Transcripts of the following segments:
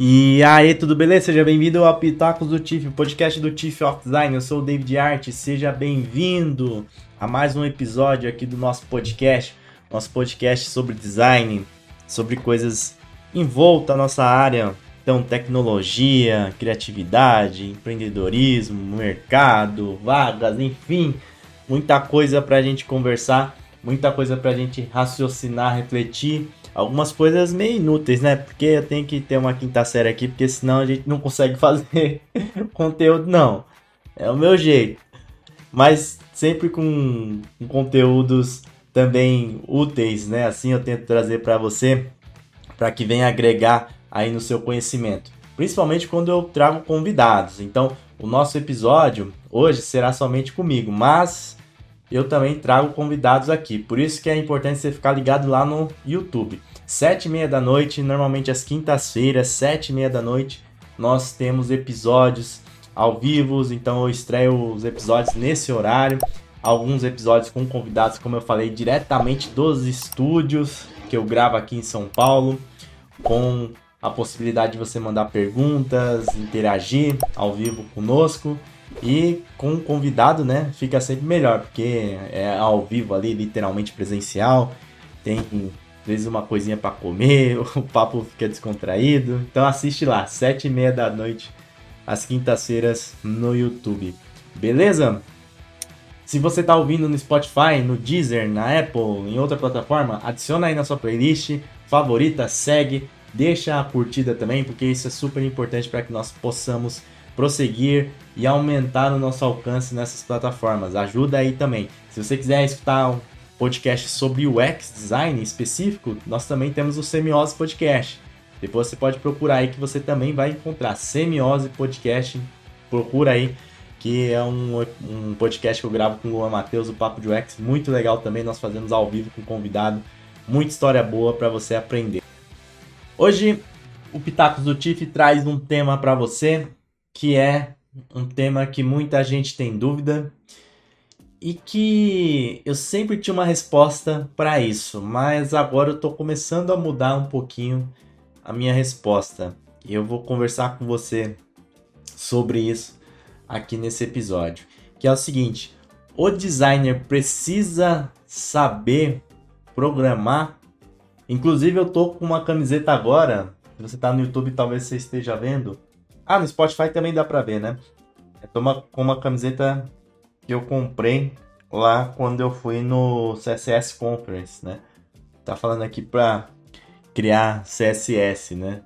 E aí, tudo beleza? Seja bem-vindo ao Pitacos do TIF, o podcast do TIF of Design. Eu sou o David Art, seja bem-vindo a mais um episódio aqui do nosso podcast. Nosso podcast sobre design, sobre coisas em volta à nossa área. Então, tecnologia, criatividade, empreendedorismo, mercado, vagas, enfim, muita coisa para a gente conversar, muita coisa para a gente raciocinar, refletir algumas coisas meio inúteis, né? Porque eu tenho que ter uma quinta série aqui, porque senão a gente não consegue fazer conteúdo, não. É o meu jeito. Mas sempre com, com conteúdos também úteis, né? Assim eu tento trazer para você, para que venha agregar aí no seu conhecimento. Principalmente quando eu trago convidados. Então, o nosso episódio hoje será somente comigo, mas eu também trago convidados aqui. Por isso que é importante você ficar ligado lá no YouTube. Sete e meia da noite, normalmente às quintas-feiras, sete e meia da noite, nós temos episódios ao vivo, então eu estreio os episódios nesse horário. Alguns episódios com convidados, como eu falei, diretamente dos estúdios que eu gravo aqui em São Paulo, com a possibilidade de você mandar perguntas, interagir ao vivo conosco. E com o convidado, né, fica sempre melhor, porque é ao vivo ali, literalmente presencial. Tem vezes uma coisinha para comer, o papo fica descontraído. Então assiste lá, sete e meia da noite, às quintas-feiras no YouTube. Beleza? Se você está ouvindo no Spotify, no Deezer, na Apple, em outra plataforma, adiciona aí na sua playlist favorita, segue, deixa a curtida também, porque isso é super importante para que nós possamos prosseguir e aumentar o nosso alcance nessas plataformas. Ajuda aí também. Se você quiser escutar podcast sobre UX design específico, nós também temos o Semiose Podcast. Depois você pode procurar aí que você também vai encontrar Semiose Podcast. Procura aí que é um, um podcast que eu gravo com o Luan Matheus, o Papo de UX, muito legal também. Nós fazemos ao vivo com convidado, muita história boa para você aprender. Hoje o Pitacos do Tiff traz um tema para você que é um tema que muita gente tem dúvida e que eu sempre tinha uma resposta para isso, mas agora eu estou começando a mudar um pouquinho a minha resposta. E eu vou conversar com você sobre isso aqui nesse episódio, que é o seguinte: o designer precisa saber programar. Inclusive eu tô com uma camiseta agora. Se você está no YouTube, talvez você esteja vendo ah, no Spotify também dá pra ver, né? É uma, com uma camiseta que eu comprei lá quando eu fui no CSS Conference, né? Tá falando aqui pra criar CSS, né?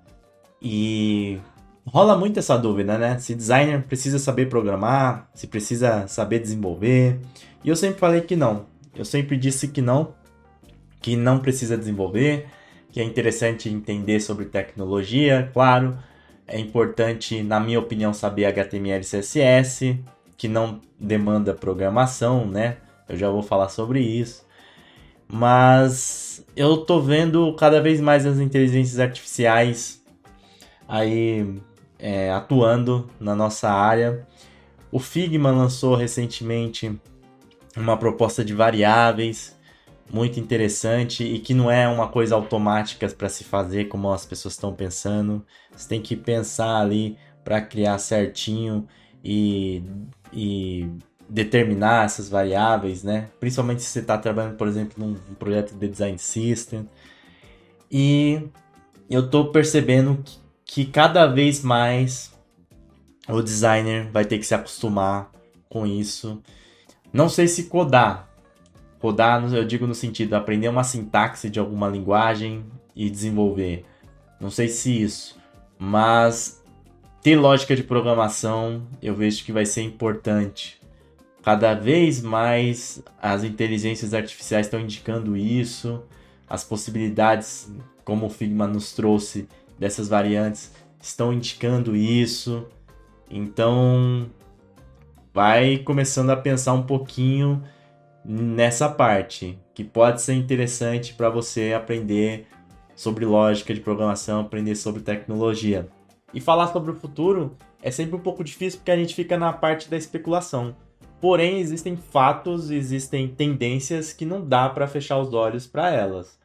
E rola muito essa dúvida, né? Se designer precisa saber programar, se precisa saber desenvolver. E eu sempre falei que não. Eu sempre disse que não, que não precisa desenvolver, que é interessante entender sobre tecnologia, claro, é importante, na minha opinião, saber HTML e CSS, que não demanda programação, né? Eu já vou falar sobre isso. Mas eu tô vendo cada vez mais as inteligências artificiais aí é, atuando na nossa área. O Figma lançou recentemente uma proposta de variáveis muito interessante e que não é uma coisa automática para se fazer como as pessoas estão pensando. Você tem que pensar ali para criar certinho e, e determinar essas variáveis, né? Principalmente se você está trabalhando, por exemplo, num projeto de design system. E eu estou percebendo que, cada vez mais o designer vai ter que se acostumar com isso. Não sei se codar, Codar, eu digo no sentido, aprender uma sintaxe de alguma linguagem e desenvolver. Não sei se isso, mas ter lógica de programação eu vejo que vai ser importante. Cada vez mais as inteligências artificiais estão indicando isso, as possibilidades, como o Figma nos trouxe, dessas variantes estão indicando isso. Então, vai começando a pensar um pouquinho nessa parte, que pode ser interessante para você aprender sobre lógica de programação, aprender sobre tecnologia. E falar sobre o futuro é sempre um pouco difícil porque a gente fica na parte da especulação. Porém, existem fatos, existem tendências que não dá para fechar os olhos para elas.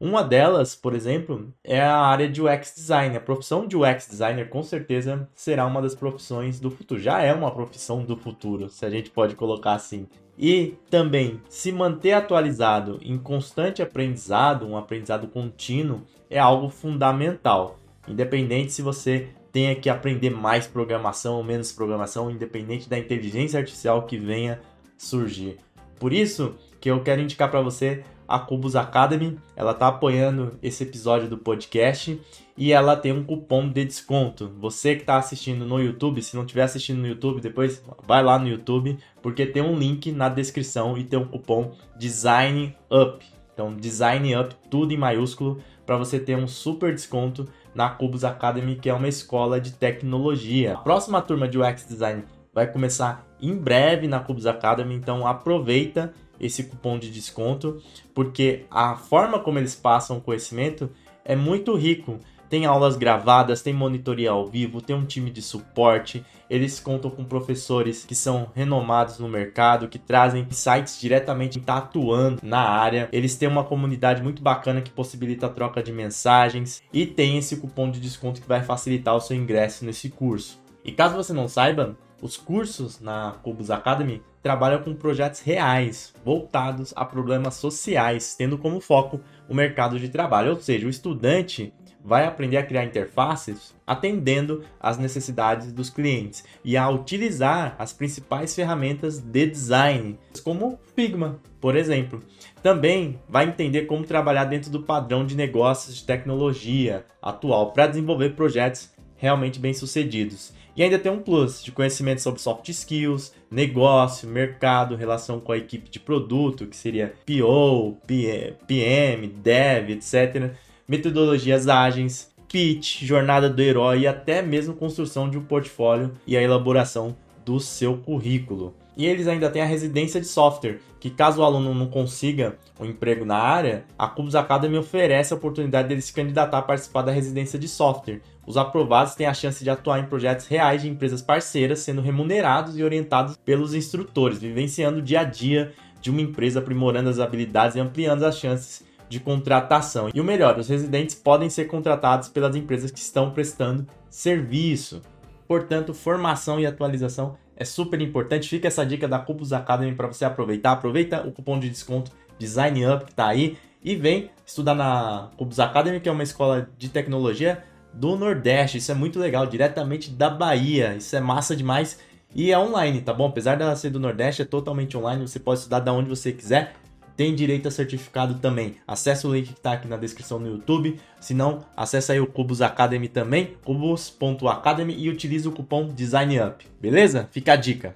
Uma delas, por exemplo, é a área de UX design. A profissão de UX designer com certeza será uma das profissões do futuro. Já é uma profissão do futuro, se a gente pode colocar assim. E também se manter atualizado em constante aprendizado, um aprendizado contínuo, é algo fundamental. Independente se você tenha que aprender mais programação ou menos programação, independente da inteligência artificial que venha surgir. Por isso que eu quero indicar para você a Cubus Academy. Ela está apoiando esse episódio do podcast e ela tem um cupom de desconto. Você que está assistindo no YouTube, se não estiver assistindo no YouTube, depois vai lá no YouTube, porque tem um link na descrição e tem um cupom Design Up. Então, Design Up, tudo em maiúsculo, para você ter um super desconto na Cubus Academy, que é uma escola de tecnologia. A próxima turma de UX Design vai começar em breve na Cubus Academy, então aproveita esse cupom de desconto, porque a forma como eles passam o conhecimento é muito rico. Tem aulas gravadas, tem monitoria ao vivo, tem um time de suporte. Eles contam com professores que são renomados no mercado, que trazem sites diretamente tá atuando na área. Eles têm uma comunidade muito bacana que possibilita a troca de mensagens e tem esse cupom de desconto que vai facilitar o seu ingresso nesse curso. E caso você não saiba, os cursos na Cubus Academy trabalham com projetos reais, voltados a problemas sociais, tendo como foco o mercado de trabalho. Ou seja, o estudante vai aprender a criar interfaces atendendo às necessidades dos clientes e a utilizar as principais ferramentas de design, como Figma, por exemplo. Também vai entender como trabalhar dentro do padrão de negócios de tecnologia atual para desenvolver projetos realmente bem-sucedidos. E ainda tem um plus de conhecimento sobre soft skills, negócio, mercado, relação com a equipe de produto, que seria PO, PM, Dev, etc. Metodologias ágeis, pitch, jornada do herói e até mesmo construção de um portfólio e a elaboração do seu currículo. E eles ainda têm a residência de software, que caso o aluno não consiga um emprego na área, a Cubus Academy oferece a oportunidade dele se candidatar a participar da residência de software, os aprovados têm a chance de atuar em projetos reais de empresas parceiras, sendo remunerados e orientados pelos instrutores, vivenciando o dia a dia de uma empresa, aprimorando as habilidades e ampliando as chances de contratação. E o melhor, os residentes podem ser contratados pelas empresas que estão prestando serviço. Portanto, formação e atualização é super importante. Fica essa dica da Cupus Academy para você aproveitar. Aproveita o cupom de desconto Design Up que está aí e vem estudar na Cubus Academy, que é uma escola de tecnologia do Nordeste. Isso é muito legal, diretamente da Bahia. Isso é massa demais. E é online, tá bom? Apesar dela ser do Nordeste, é totalmente online. Você pode estudar da onde você quiser. Tem direito a certificado também. Acesse o link que está aqui na descrição no YouTube. Se não, acesse aí o Cubus Academy também, cubus.academy e utilize o cupom DESIGNUP. Beleza? Fica a dica.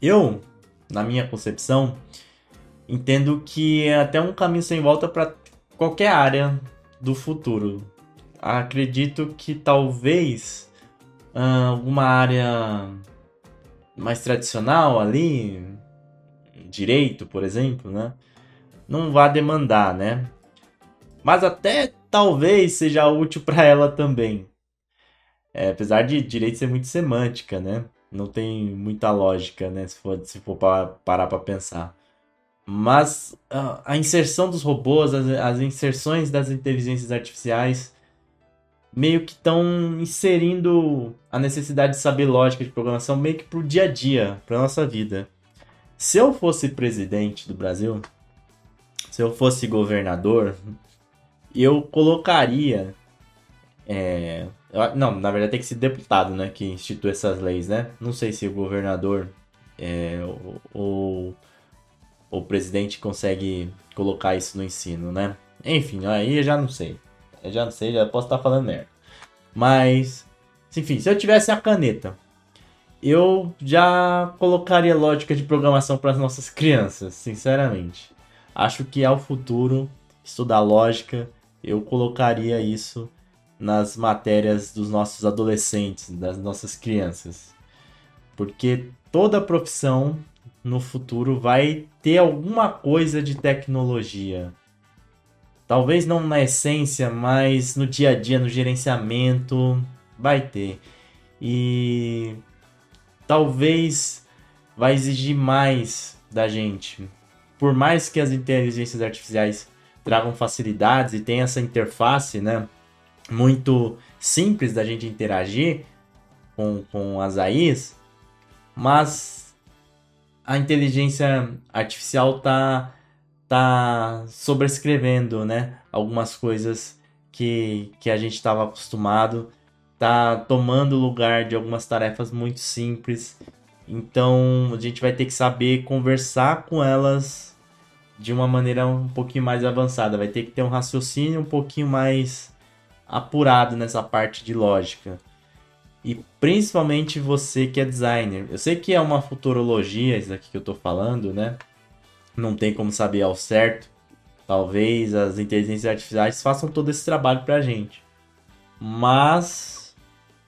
Eu, na minha concepção, entendo que é até um caminho sem volta para qualquer área do futuro acredito que talvez uh, alguma área mais tradicional ali, direito, por exemplo, né? Não vá demandar, né? Mas até talvez seja útil para ela também. É, apesar de direito ser muito semântica, né? Não tem muita lógica, né? Se for, se for pra, parar para pensar. Mas uh, a inserção dos robôs, as, as inserções das inteligências artificiais meio que estão inserindo a necessidade de saber lógica de programação meio que pro dia a dia, pra nossa vida. Se eu fosse presidente do Brasil, se eu fosse governador, eu colocaria. É, não, na verdade tem que ser deputado, né? Que institui essas leis, né? Não sei se o governador é, ou o presidente consegue colocar isso no ensino, né? Enfim, aí eu já não sei. Eu já não sei, já posso estar falando merda. Mas, enfim, se eu tivesse a caneta, eu já colocaria lógica de programação para as nossas crianças, sinceramente. Acho que é o futuro estudar lógica. Eu colocaria isso nas matérias dos nossos adolescentes, das nossas crianças. Porque toda profissão no futuro vai ter alguma coisa de tecnologia. Talvez não na essência, mas no dia a dia, no gerenciamento, vai ter. E talvez vai exigir mais da gente. Por mais que as inteligências artificiais tragam facilidades e tem essa interface, né? Muito simples da gente interagir com, com as AIs, mas a inteligência artificial tá, tá sobrescrevendo, né? Algumas coisas que, que a gente estava acostumado, tá tomando lugar de algumas tarefas muito simples. Então a gente vai ter que saber conversar com elas de uma maneira um pouquinho mais avançada. Vai ter que ter um raciocínio um pouquinho mais apurado nessa parte de lógica. E principalmente você que é designer. Eu sei que é uma futurologia isso aqui que eu tô falando, né? Não tem como saber ao certo. Talvez as inteligências artificiais façam todo esse trabalho pra gente. Mas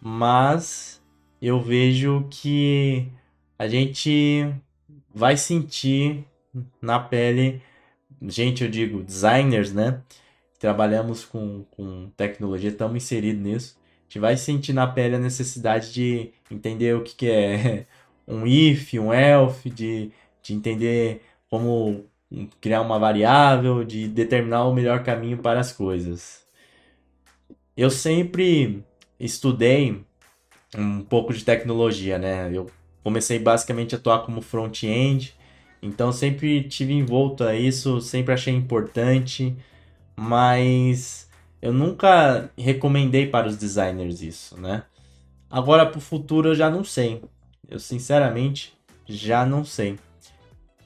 mas eu vejo que a gente vai sentir na pele, gente, eu digo designers, né? Trabalhamos com, com tecnologia, estamos inseridos nisso. A gente vai sentir na pele a necessidade de entender o que, que é um if, um else, de, de entender como criar uma variável, de determinar o melhor caminho para as coisas. Eu sempre estudei um pouco de tecnologia, né? Eu comecei basicamente a atuar como front-end, então sempre tive envolto a isso, sempre achei importante, mas eu nunca recomendei para os designers isso, né? Agora para o futuro eu já não sei. Eu sinceramente já não sei.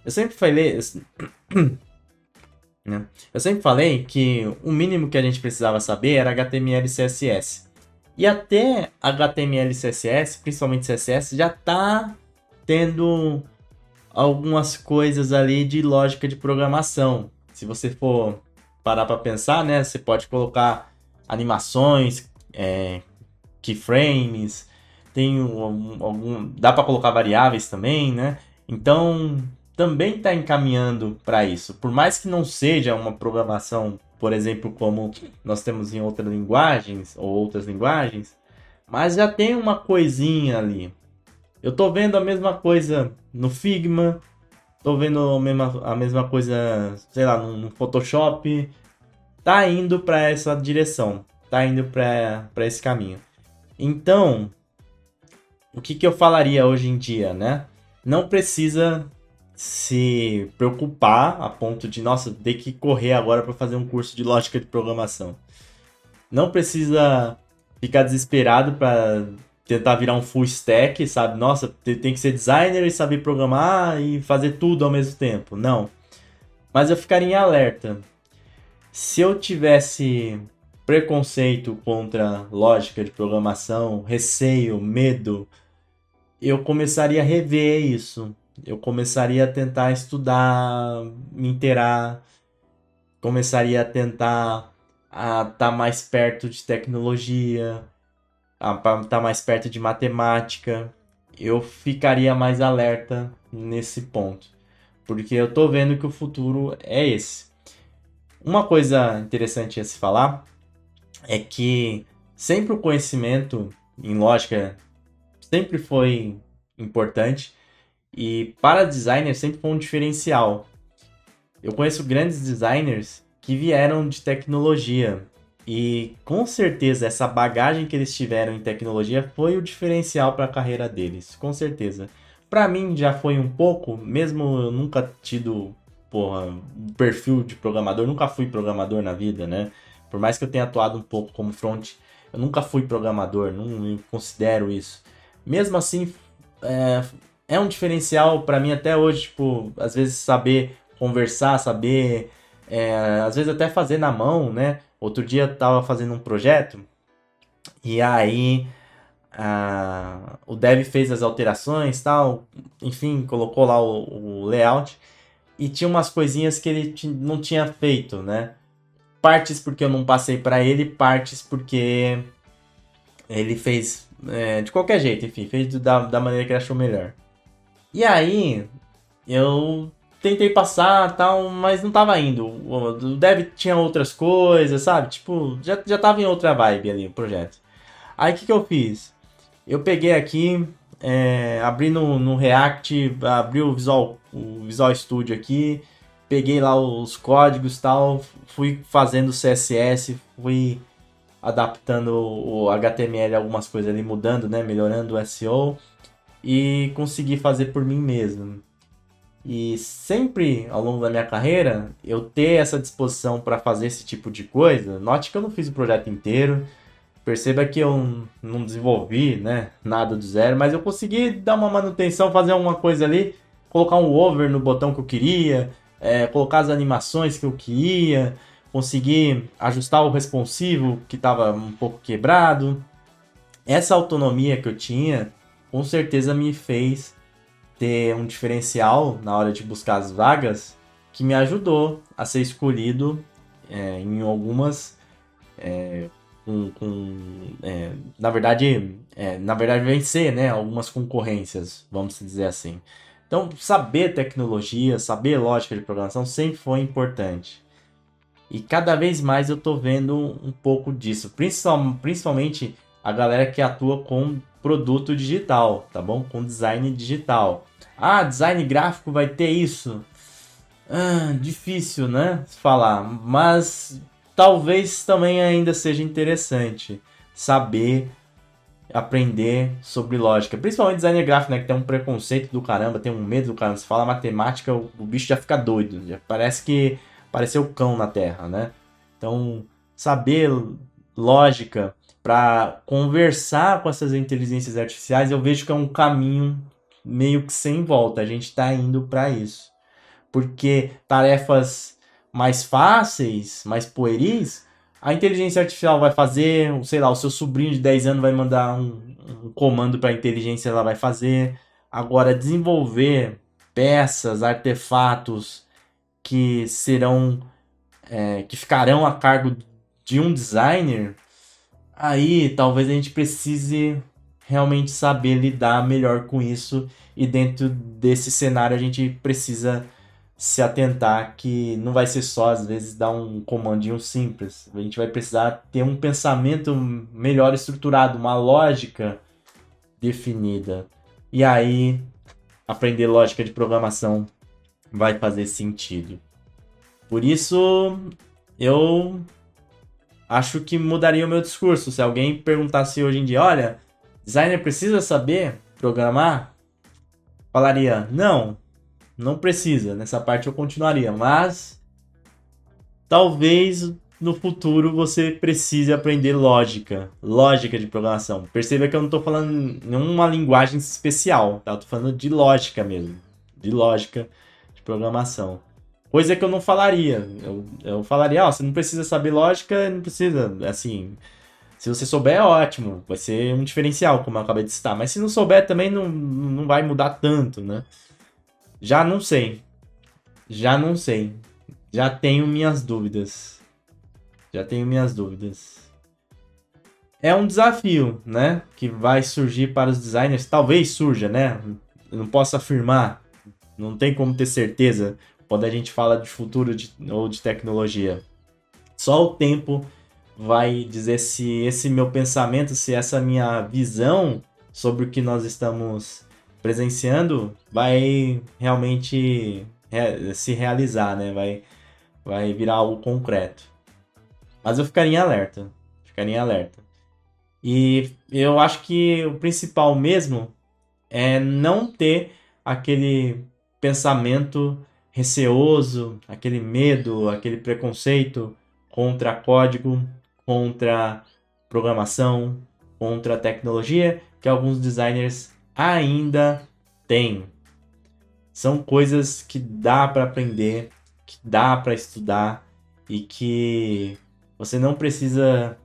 Eu sempre falei, né? Eu sempre falei que o mínimo que a gente precisava saber era HTML e CSS. E até HTML e CSS, principalmente CSS, já está tendo algumas coisas ali de lógica de programação. Se você for parar para pensar, né, você pode colocar animações, é, keyframes, tem algum, algum dá para colocar variáveis também, né? Então também está encaminhando para isso. Por mais que não seja uma programação por exemplo, como nós temos em outras linguagens ou outras linguagens, mas já tem uma coisinha ali. Eu tô vendo a mesma coisa no Figma, tô vendo a mesma, a mesma coisa, sei lá, no, Photoshop. Tá indo para essa direção, tá indo para esse caminho. Então, o que, que eu falaria hoje em dia, né? Não precisa se preocupar a ponto de, nossa, ter que correr agora para fazer um curso de lógica de programação. Não precisa ficar desesperado para tentar virar um full stack, sabe? Nossa, tem que ser designer e saber programar e fazer tudo ao mesmo tempo. Não. Mas eu ficaria em alerta. Se eu tivesse preconceito contra lógica de programação, receio, medo, eu começaria a rever isso eu começaria a tentar estudar, me inteirar, começaria a tentar a estar tá mais perto de tecnologia, a estar tá mais perto de matemática. Eu ficaria mais alerta nesse ponto, porque eu tô vendo que o futuro é esse. Uma coisa interessante a se falar é que sempre o conhecimento em lógica sempre foi importante, e para designer sempre foi um diferencial. Eu conheço grandes designers que vieram de tecnologia. E com certeza essa bagagem que eles tiveram em tecnologia foi o diferencial para a carreira deles, com certeza. Para mim já foi um pouco, mesmo eu nunca tido porra, um perfil de programador, nunca fui programador na vida, né? Por mais que eu tenha atuado um pouco como front, eu nunca fui programador, não considero isso. Mesmo assim, é, é um diferencial para mim até hoje, tipo, às vezes saber conversar, saber, é, às vezes até fazer na mão, né? Outro dia eu tava fazendo um projeto e aí a, o dev fez as alterações tal, enfim, colocou lá o, o layout e tinha umas coisinhas que ele não tinha feito, né? Partes porque eu não passei para ele, partes porque ele fez é, de qualquer jeito, enfim, fez da, da maneira que ele achou melhor. E aí, eu tentei passar tal, mas não tava indo. O dev tinha outras coisas, sabe? Tipo, já, já tava em outra vibe ali o projeto. Aí o que, que eu fiz? Eu peguei aqui, é, abri no, no React, abri o Visual, o Visual Studio aqui peguei lá os códigos tal, fui fazendo CSS, fui adaptando o HTML, algumas coisas ali, mudando, né? Melhorando o SEO e consegui fazer por mim mesmo. E sempre ao longo da minha carreira, eu ter essa disposição para fazer esse tipo de coisa. Note que eu não fiz o projeto inteiro, perceba que eu não desenvolvi né, nada do zero, mas eu consegui dar uma manutenção, fazer alguma coisa ali, colocar um over no botão que eu queria, é, colocar as animações que eu queria, conseguir ajustar o responsivo que estava um pouco quebrado. Essa autonomia que eu tinha, com certeza me fez ter um diferencial na hora de buscar as vagas que me ajudou a ser escolhido é, em algumas é, com, com é, na verdade é, na verdade vencer né algumas concorrências vamos dizer assim. Então saber tecnologia saber lógica de programação sempre foi importante. E cada vez mais eu tô vendo um pouco disso principalmente a galera que atua com produto digital tá bom com design digital ah, design gráfico vai ter isso. Ah, difícil, né? Falar, mas talvez também ainda seja interessante saber aprender sobre lógica. Principalmente designer gráfico, né? Que tem um preconceito do caramba, tem um medo do caramba. Se fala matemática, o, o bicho já fica doido. Já parece que apareceu cão na Terra, né? Então, saber lógica para conversar com essas inteligências artificiais, eu vejo que é um caminho meio que sem volta. A gente está indo para isso. Porque tarefas mais fáceis, mais pueris, a inteligência artificial vai fazer, sei lá, o seu sobrinho de 10 anos vai mandar um, um comando para a inteligência, ela vai fazer. Agora, desenvolver peças, artefatos que serão, é, que ficarão a cargo de um designer, aí talvez a gente precise realmente saber lidar melhor com isso e dentro desse cenário a gente precisa se atentar que não vai ser só às vezes dar um comandinho simples. A gente vai precisar ter um pensamento melhor estruturado, uma lógica definida. E aí aprender lógica de programação vai fazer sentido. Por isso eu acho que mudaria o meu discurso. Se alguém perguntasse hoje em dia, olha, Designer precisa saber programar? Falaria, não, não precisa. Nessa parte eu continuaria, mas talvez no futuro você precise aprender lógica, lógica de programação. Perceba que eu não estou falando nenhuma linguagem especial, tá? Eu tô falando de lógica mesmo, de lógica de programação. Coisa que eu não falaria. Eu, eu falaria, ó, oh, você não precisa saber lógica, não precisa, assim, se você souber, é ótimo. Vai ser um diferencial, como eu acabei de citar. Mas se não souber, também não, não vai mudar tanto, né? Já não sei. Já não sei. Já tenho minhas dúvidas. Já tenho minhas dúvidas. É um desafio, né? Que vai surgir para os designers. Talvez surja, né? Eu não posso afirmar. Não tem como ter certeza quando a gente fala de futuro de, ou de tecnologia. Só o tempo vai dizer se esse meu pensamento, se essa minha visão sobre o que nós estamos presenciando vai realmente se realizar, né? Vai, vai virar algo concreto. Mas eu ficaria em alerta. Ficaria em alerta. E eu acho que o principal mesmo é não ter aquele pensamento receoso, aquele medo, aquele preconceito contra código, contra programação, contra tecnologia que alguns designers ainda têm. São coisas que dá para aprender, que dá para estudar e que você não precisa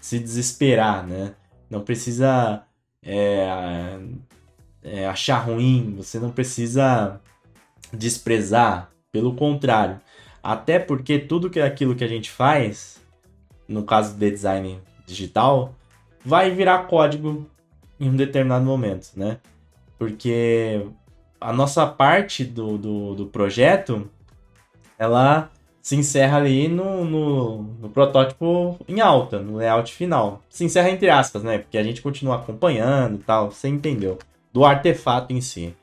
se desesperar, né? Não precisa é, é, achar ruim, você não precisa desprezar, pelo contrário. Até porque tudo que é aquilo que a gente faz no caso de design digital, vai virar código em um determinado momento, né? Porque a nossa parte do, do, do projeto, ela se encerra ali no, no, no, protótipo em alta, no layout final. Se encerra entre aspas, né? Porque a gente continua acompanhando e tal, você entendeu? Do artefato em si.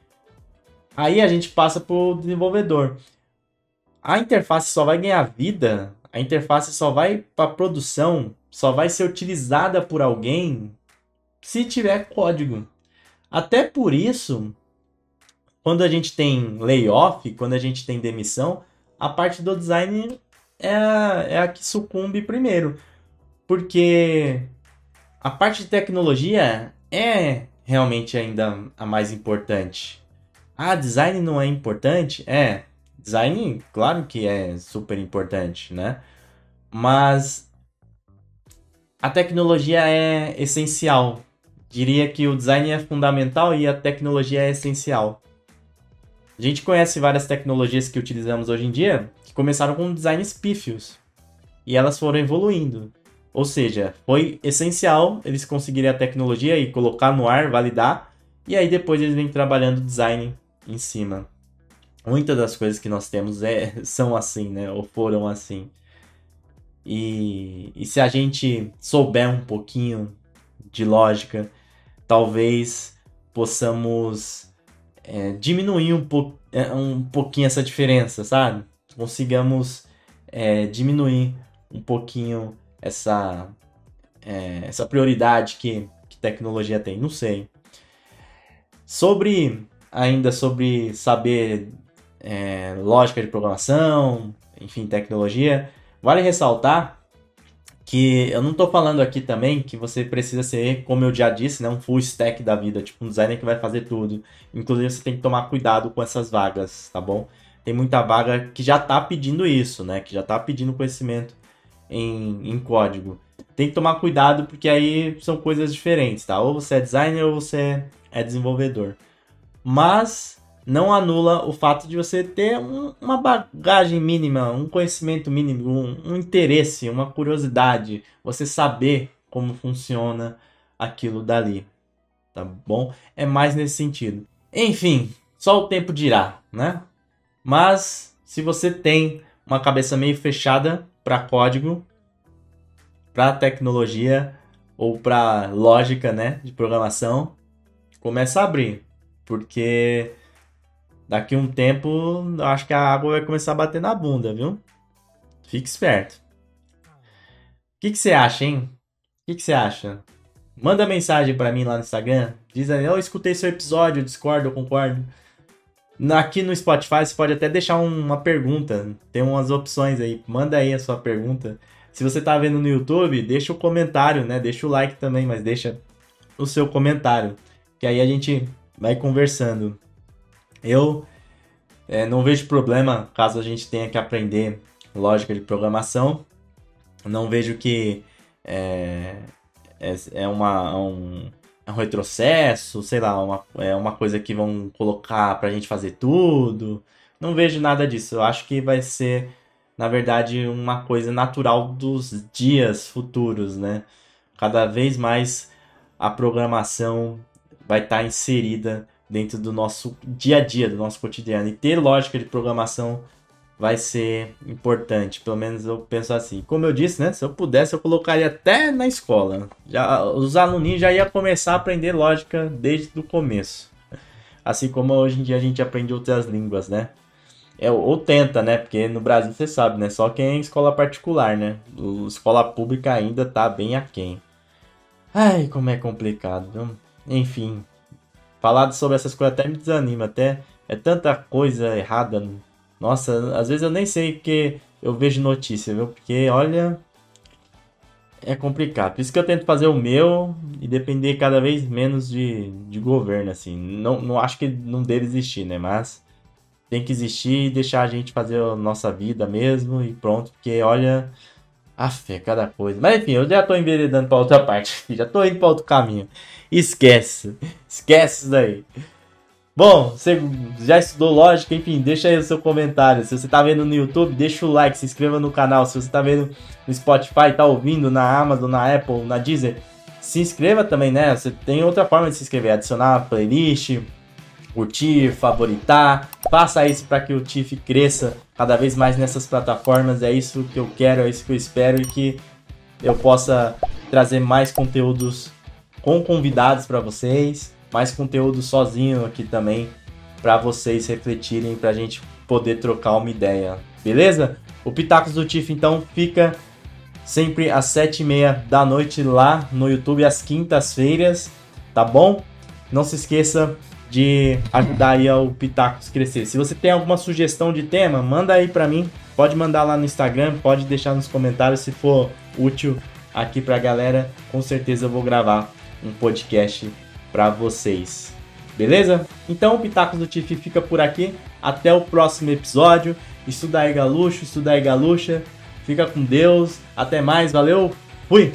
Aí a gente passa para o desenvolvedor. a interface só vai ganhar vida, a interface só vai para produção, só vai ser utilizada por alguém se tiver código. Até por isso, quando a gente tem layoff, quando a gente tem demissão, a parte do design é a, é a que sucumbe primeiro. Porque a parte de tecnologia é realmente ainda a mais importante. Ah, design não é importante? É, design, claro que é super importante, né? Mas a tecnologia é essencial. Diria que o design é fundamental e a tecnologia é essencial. A gente conhece várias tecnologias que utilizamos hoje em dia que começaram com designs pífios e elas foram evoluindo. Ou seja, foi essencial eles conseguirem a tecnologia e colocar no ar, validar, e aí depois eles vêm trabalhando design em cima. Muitas das coisas que nós temos é, são assim, né? Ou foram assim. E, e se a gente souber um pouquinho de lógica, talvez possamos é, diminuir um, po é, um pouquinho essa diferença, sabe? Consigamos é, diminuir um pouquinho essa, é, essa prioridade que, que tecnologia tem. Não sei. Sobre ainda sobre saber é, lógica de programação, enfim, tecnologia, vale ressaltar que eu não estou falando aqui também que você precisa ser, como eu já disse, né, um full stack da vida, tipo um designer que vai fazer tudo. Inclusive você tem que tomar cuidado com essas vagas, tá bom? Tem muita vaga que já está pedindo isso, né? Que já está pedindo conhecimento em, em código. Tem que tomar cuidado porque aí são coisas diferentes, tá? Ou você é designer ou você é desenvolvedor. Mas não anula o fato de você ter um, uma bagagem mínima, um conhecimento mínimo, um, um interesse, uma curiosidade, você saber como funciona aquilo dali, tá bom? É mais nesse sentido. Enfim, só o tempo dirá, né? Mas se você tem uma cabeça meio fechada para código, para tecnologia ou para lógica, né, de programação, começa a abrir, porque daqui um tempo acho que a água vai começar a bater na bunda, viu? Fique esperto. O que, que você acha, hein? O que, que você acha? Manda mensagem para mim lá no Instagram. Diz aí, eu escutei seu episódio, eu discordo, eu concordo. Aqui no Spotify você pode até deixar uma pergunta. Tem umas opções aí. Manda aí a sua pergunta. Se você tá vendo no YouTube, deixa o comentário, né? Deixa o like também, mas deixa o seu comentário. Que aí a gente vai conversando. Eu é, não vejo problema caso a gente tenha que aprender lógica de programação. Não vejo que é, é, é uma, um, é um retrocesso, sei lá, uma, é uma coisa que vão colocar pra gente fazer tudo. Não vejo nada disso. Eu acho que vai ser, na verdade, uma coisa natural dos dias futuros, né? Cada vez mais a programação vai estar tá inserida dentro do nosso dia a dia, do nosso cotidiano. E ter lógica de programação vai ser importante, pelo menos eu penso assim. Como eu disse, né, se eu pudesse eu colocaria até na escola. Já os alunos já ia começar a aprender lógica desde o começo. Assim como hoje em dia a gente aprende outras línguas, né? É, ou tenta, né? Porque no Brasil você sabe, né? Só quem é escola particular, né? O, escola pública ainda tá bem aquém. Ai, como é complicado, viu? Enfim, falar sobre essas coisas até me desanima, até é tanta coisa errada nossa, às vezes eu nem sei porque eu vejo notícia, viu? Porque, olha, é complicado. Por isso que eu tento fazer o meu e depender cada vez menos de, de governo, assim. Não, não acho que não deve existir, né? Mas tem que existir e deixar a gente fazer a nossa vida mesmo e pronto. Porque, olha, a fé, cada coisa. Mas enfim, eu já tô enveredando pra outra parte. Já tô indo pra outro caminho. Esquece. Esquece isso daí. Bom, você já estudou lógica, enfim, deixa aí o seu comentário. Se você tá vendo no YouTube, deixa o like, se inscreva no canal. Se você tá vendo no Spotify, tá ouvindo na Amazon, na Apple, na Deezer, se inscreva também, né? Você tem outra forma de se inscrever, adicionar a playlist, curtir, favoritar. Faça isso para que o TIFF cresça cada vez mais nessas plataformas. É isso que eu quero, é isso que eu espero e que eu possa trazer mais conteúdos com convidados para vocês mais conteúdo sozinho aqui também para vocês refletirem, para a gente poder trocar uma ideia. beleza? O Pitacos do Tiff então fica sempre às sete e meia da noite lá no YouTube, às quintas-feiras, tá bom? Não se esqueça de ajudar aí o Pitacos crescer. Se você tem alguma sugestão de tema, manda aí para mim. Pode mandar lá no Instagram, pode deixar nos comentários se for útil aqui pra galera. Com certeza eu vou gravar um podcast para vocês. Beleza? Então o Pitacos do Tiff fica por aqui. Até o próximo episódio. Estuda aí galuxo, estuda aí galuxa. Fica com Deus. Até mais, valeu. Fui.